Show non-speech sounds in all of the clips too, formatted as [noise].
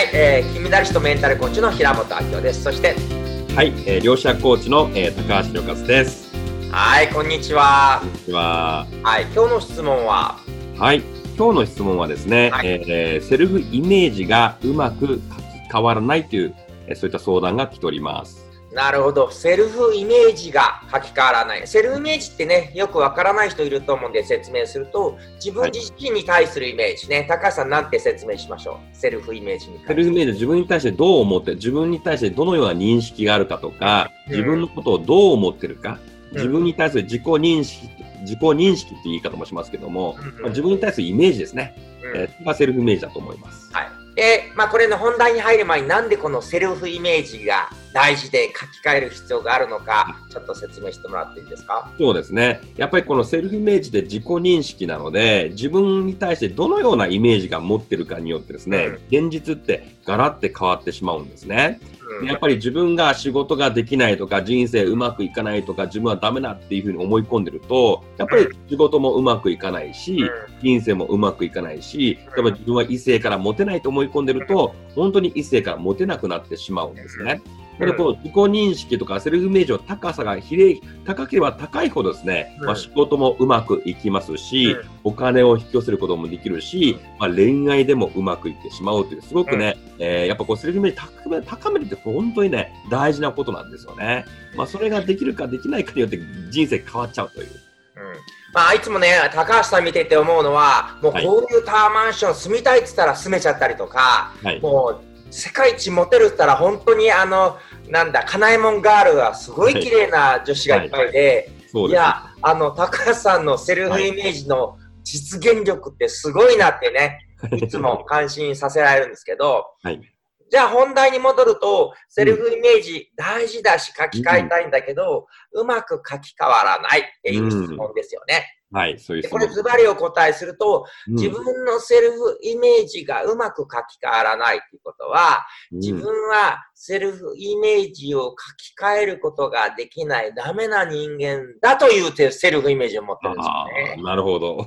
はい、えー、金メダリストメンタルコーチの平本明夫です。そして、はい、えー、両者コーチの、えー、高橋良和です。はい、こんにちは。では、はい、今日の質問は、はい、今日の質問はですね、はいえーセルフイメージがうまく書き換わらないという、えーそういった相談が来ております。なるほど、セルフイメージが書き換わらない。セルフイメージってね、よくわからない人いると思うんで説明すると、自分自身に対するイメージね、高橋さんなんて説明しましょう？セルフイメージにセ関して。ルフイメージは自分に対してどう思って、自分に対してどのような認識があるかとか、うん自分のことをどう思ってるか、うん自分に対する自己認識、自己認識って言い方もしますけども、うんうんまあ自分に対するイメージですね。うんえーがセルフイメージだと思います。はい。で、まあ、これの本題に入る前になんでこのセルフイメージが大事で書き換える必要があるのか、ちょっと説明してもらっていいですか？そうですね。やっぱりこのセルフイメージで自己認識なので、自分に対してどのようなイメージが持ってるかによってですね、現実ってガラって変わってしまうんですね。うやっぱり自分が仕事ができないとか、人生うまくいかないとか、自分はダメだっていうふうに思い込んでると、やっぱり仕事もうまくいかないし、人生もうまくいかないし、やっぱ自分は異性からモテないと思い込んでると、本当に異性からモテなくなってしまうんですね。なので、この自己認識とかセルフイメージの高さが比例高ければ高いほどですね、うん。まあ、仕事もうまくいきますし、うん。お金を引き寄せることもできるし、まあ、恋愛でもうまくいってしまうという、すごくね、えーやっぱこうセルフイメージ高め高めるって本当にね、大事なことなんですよね。まあ、それができるかできないかによって人生変わっちゃうという。うん。まあ、いつもね、高橋さん見てて思うのは、もうはい。こういうタワーマンション住みたいって言ったら住めちゃったりとか、はい。もう世界一モテるったら本当にあの、なんだ、カナエモンガールがすごい綺麗な女子がいっぱいで、そうです。いや、あの、高橋さんのセルフイメージの実現力ってすごいなってね、い。つも感心させられるんですけど、はい。じゃあ本題に戻ると、セルフイメージ大事だし書き換えたいんだけど、うまく書き換わらないっていう質問ですよね。はい、そういうこれズバリお答えすると、うん自分のセルフイメージがうまく書き換わらないっていうことは、自分はセルフイメージを書き換えることができないダメな人間だというてセルフイメージを持ってるんですあよねあ。なるほど。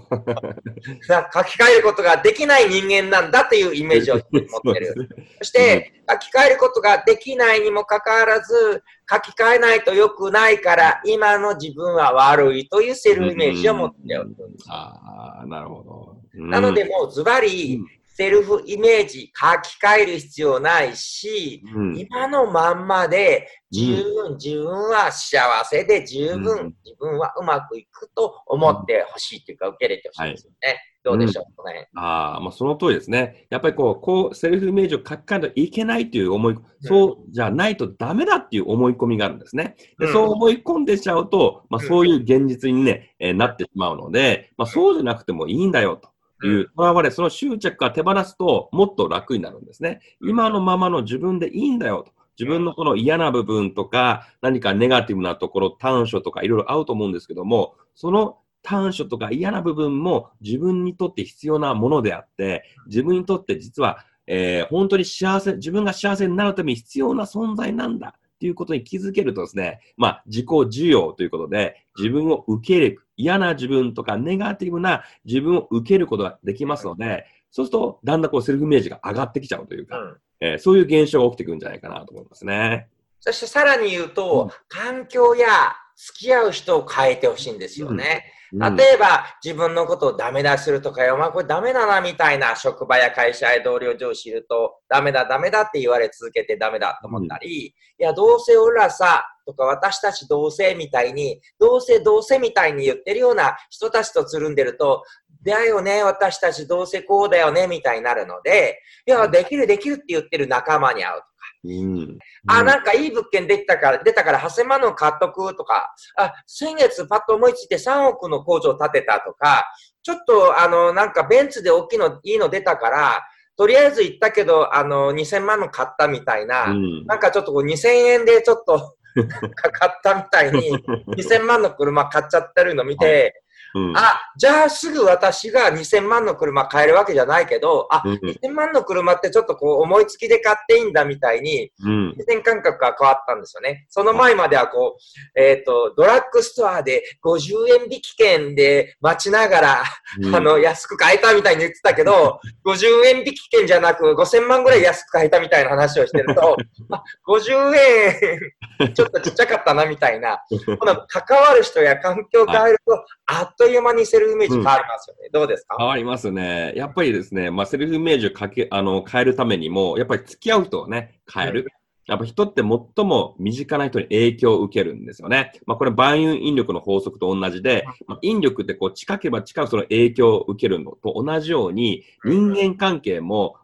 [laughs] さ書き換えることができない人間なんだというイメージを持ってる。[laughs] そして、書き換えることができないにもかかわらず、書き換えないと良くないから、今の自分は悪いというセルフイメージを持っておるんです。ああ、なるほど。うん。なので、もうズバリうん、セルフイメージ書き換える必要ないし、うん。今のまんまで十分、自分は幸せで十うん。分、自分はうまくいくと思ってほしいというか、受け入れてほしいですよね。どうでしょう、この辺。ああ、まあその通りですね。やっぱりこう、こう、セルフイメージを書き換えないといけないという思い、そうじゃないとダメだっていう思い込みがあるんですね。でうんそう思い込んでちゃうと、まあうんそういう現実にね、えーなってしまうので、まあそうじゃなくてもいいんだよと。いう、とらわれ、その執着から手放すと、もっと楽になるんですね。今のままの自分でいいんだよと。自分のこの嫌な部分とか、何かネガティブなところ、短所とかいろいろ合うと思うんですけども、その短所とか嫌な部分も自分にとって必要なものであって、自分にとって実は、えー本当に幸せ、自分が幸せになるために必要な存在なんだっていうことに気づけるとですね、まあ、自己需要ということで、自分を受け入れる、嫌な自分とかネガティブな自分を受けることができますので、そうすると、だんだんこうセルフイメージが上がってきちゃうというか、うんえーそういう現象が起きてくるんじゃないかなと思いますね。そしてさらに言うと、うん環境や付き合う人を変えてほしいんですよね。うん例えば、自分のことをダメ出しするとか、お前これダメだなみたいな職場や会社や同僚上司いると、ダメだダメだって言われ続けてダメだと思ったり、いや、どうせ俺らさ、とか私たちどうせみたいに、どうせどうせみたいに言ってるような人たちとつるんでると、だよね、私たちどうせこうだよね、みたいになるので、いや、できるできるって言ってる仲間に会ううん。あ、うん。なんかいい物件できたから、出たから8000万の買っとくとか、あ、先月パッと思いついて3億の工場建てたとか、ちょっとあの、なんかベンツで大きいの、いいの出たから、とりあえず行ったけど、あの、2000万の買ったみたいな、うん。なんかちょっとこう2000円でちょっと [laughs] かかったみたいに、2000万の車買っちゃってるの見て、うん。あ、じゃあすぐ私が2000万の車買えるわけじゃないけど、あ、うん。2000万の車ってちょっとこう思いつきで買っていいんだみたいに、うん。感覚が変わったんですよね。その前まではこう、えっ、と、ドラッグストアで50円引き券で待ちながら、うん。あの、安く買えたみたいに言ってたけど、[laughs] 50円引き券じゃなく5000万ぐらい安く買えたみたいな話をしてると、[laughs] あ50円、ちょっとちっちゃかったなみたいな、この関わる人や環境を変えると、あっという間にセルフイメージ変わりますよね。どうですか？変わりますね。やっぱりですね、まあ、セルフイメージをかけあの変えるためにも、やっぱり付き合う人をね、変える。やっぱ人って最も身近な人に影響を受けるんですよね。まあ、これ万有引力の法則と同じで、まあ、引力ってこう近ければ近くその影響を受けるのと同じように、人間関係も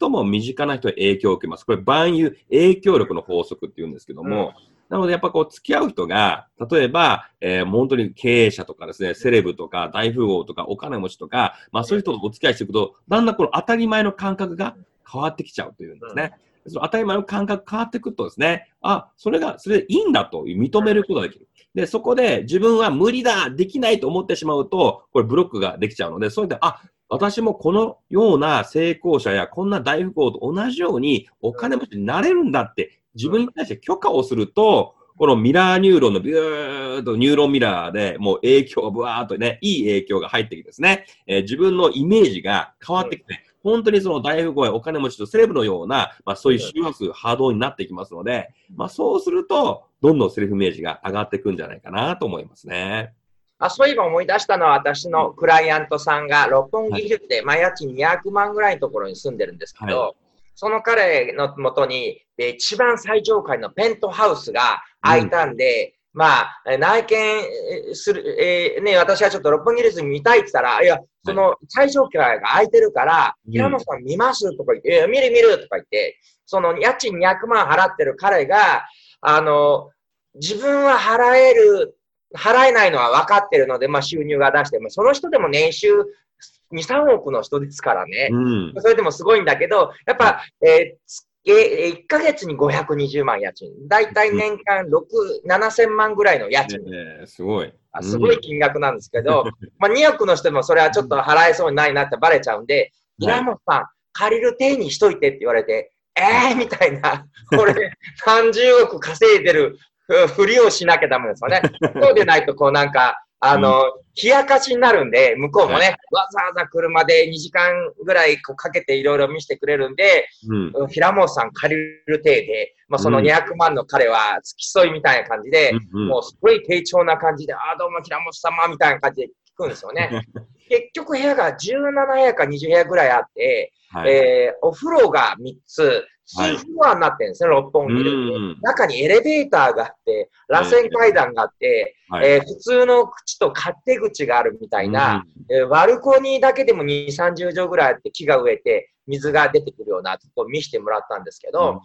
最も身近な人に影響を受けます。これ万有影響力の法則って言うんですけども、なので、やっぱこう、付き合う人が、例えば、えー本当に経営者とかですね、セレブとか、大富豪とか、お金持ちとか、まあそういう人とお付き合いしていくと、だんだんこの当たり前の感覚が変わってきちゃうというんですね。その当たり前の感覚変わってくるとですね、あ、それが、それでいいんだと認めることができる。で、そこで自分は無理だ、できないと思ってしまうと、これブロックができちゃうので、それで、あ、私もこのような成功者やこんな大富豪と同じようにお金持ちになれるんだって自分に対して許可をすると、このミラーニューロンのビューッとニューロンミラーでもう影響がブワーっとね、いい影響が入ってきてですね、えー自分のイメージが変わってきて、本当にその大富豪やお金持ちとセレブのような、まあそういう周波数、波動になっていきますので、まあそうすると、どんどんセルフイメージが上がっていくんじゃないかなと思いますね。あそういえば思い出したのは私のクライアントさんが六本木ヒルズで毎家賃200万ぐらいのところに住んでるんですけど、はその彼のもとにえー一番最上階のペントハウスが空いたんで、まあ、えー内見えーする、えーね、私はちょっと六本木ヒルズに見たいって言ったら、いや、その最上階が空いてるから、うん平本さん見ますとか言って、いや、見る見るとか言って、その家賃200万払ってる彼が、あの、自分は払える、払えないのは分かってるので、まあ収入が出しても、その人でも年収2、3億の人ですからね。うん。それでもすごいんだけど、やっぱ、えー1ヶ月に520万家賃。だいたい年間6、7000万ぐらいの家賃。ねえすごい。あすごい金額なんですけど、[laughs] まあ2億の人もそれはちょっと払えそうにないなってバレちゃうんで、はい平本さん、借りる手にしといてって言われて、えーみたいな、これ30億稼いでるふふりをしなきゃダメですよね。そうでないとこうなんか、あの、冷やかしになるんで、向こうもね、わざわざ車で2時間ぐらいこうかけていろいろ見せてくれるんで、うん。平本さん借りる手で、まあそのうん200万の彼は付き添いみたいな感じで、うんもうすごい低調な感じで、ああ、どうも平本様みたいな感じで聞くんですよね。[laughs] 結局部屋が17部屋か20部屋ぐらいあって、はい。えーお風呂が3つ、はい。数フロアになってるんですね、六本木で。うん中にエレベーターがあって、螺旋階段があって、はい。えー普通の口と勝手口があるみたいな、えーバルコニーだけでも2、30畳ぐらいあって木が植えて、水が出てくるようなとこを見せてもらったんですけど、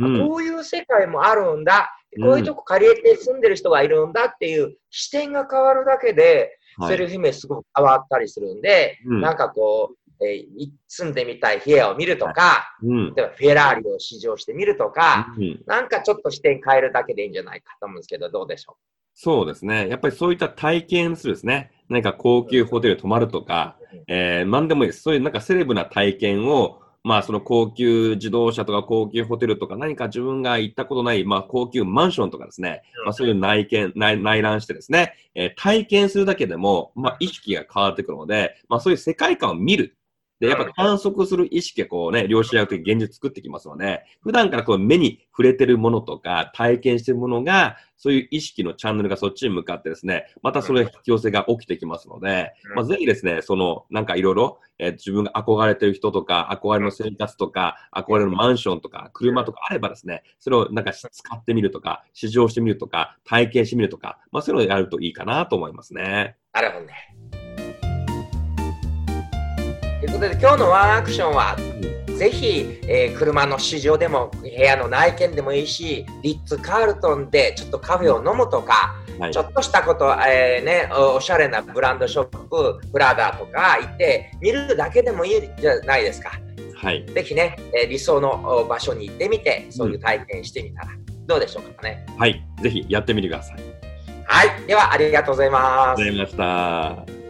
うんこういう世界もあるんだ、こういうとこ借りて住んでる人がいるんだっていう視点が変わるだけで、はい。セルフイメージすごく変わったりするんで、うん。なんかこう、えーい住んでみたい部屋を見るとか、うん例えばフェラーリを試乗してみるとか、うんなんかちょっと視点変えるだけでいいんじゃないかと思うんですけど、どうでしょそうですね。やっぱりそういった体験するですね。何か高級ホテルに泊まるとか、うんえー、何でもいいです。そういうなんかセレブな体験を、まあその高級自動車とか高級ホテルとか何か自分が行ったことない、まあ高級マンションとかですね、うんまあそういう内見、内内覧してですね、えー体験するだけでも、まあ意識が変わってくるので、まあそういう世界観を見る。で、やっぱ観測する意識がこうね、量子力学的現実作ってきますので、普段からこう目に触れてるものとか、体験してるものが、そういう意識のチャンネルがそっちに向かってですね、またそれ引き寄せが起きてきますので、まあ、ぜひですね、その、なんかいろいろ、えー自分が憧れてる人とか、憧れの生活とか、憧れのマンションとか、車とかあればですね、それをなんか使ってみるとか、試乗してみるとか、体験してみるとか、まあ、そういうのをやるといいかなと思いますね。なるほどね。ということで、今日のワンアクションは、ぜひ、えー車の試乗でも、部屋の内見でもいいし、リッツ・カールトンでちょっとカフェを飲むとか、はいちょ。っとしたこと、えーねお、おしゃれなブランドショップ、プラダとか行って、見るだけでもいいじゃないですか。はい。ぜひね、えー理想のお場所に行ってみて、そういう体験してみたら、どうでしょうかね。はい。ぜひやってみてください。はい。では、ありがとうございますありがとうございました。